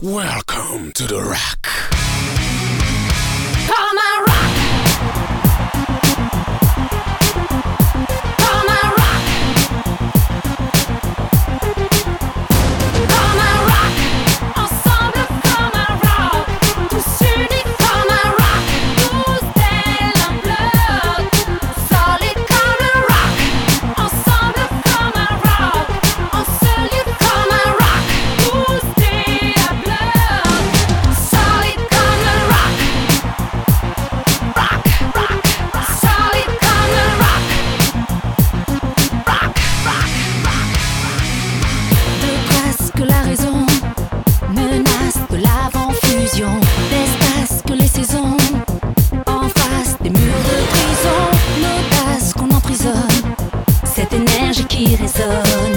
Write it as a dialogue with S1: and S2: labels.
S1: Welcome to the rack.
S2: Énergie qui résonne,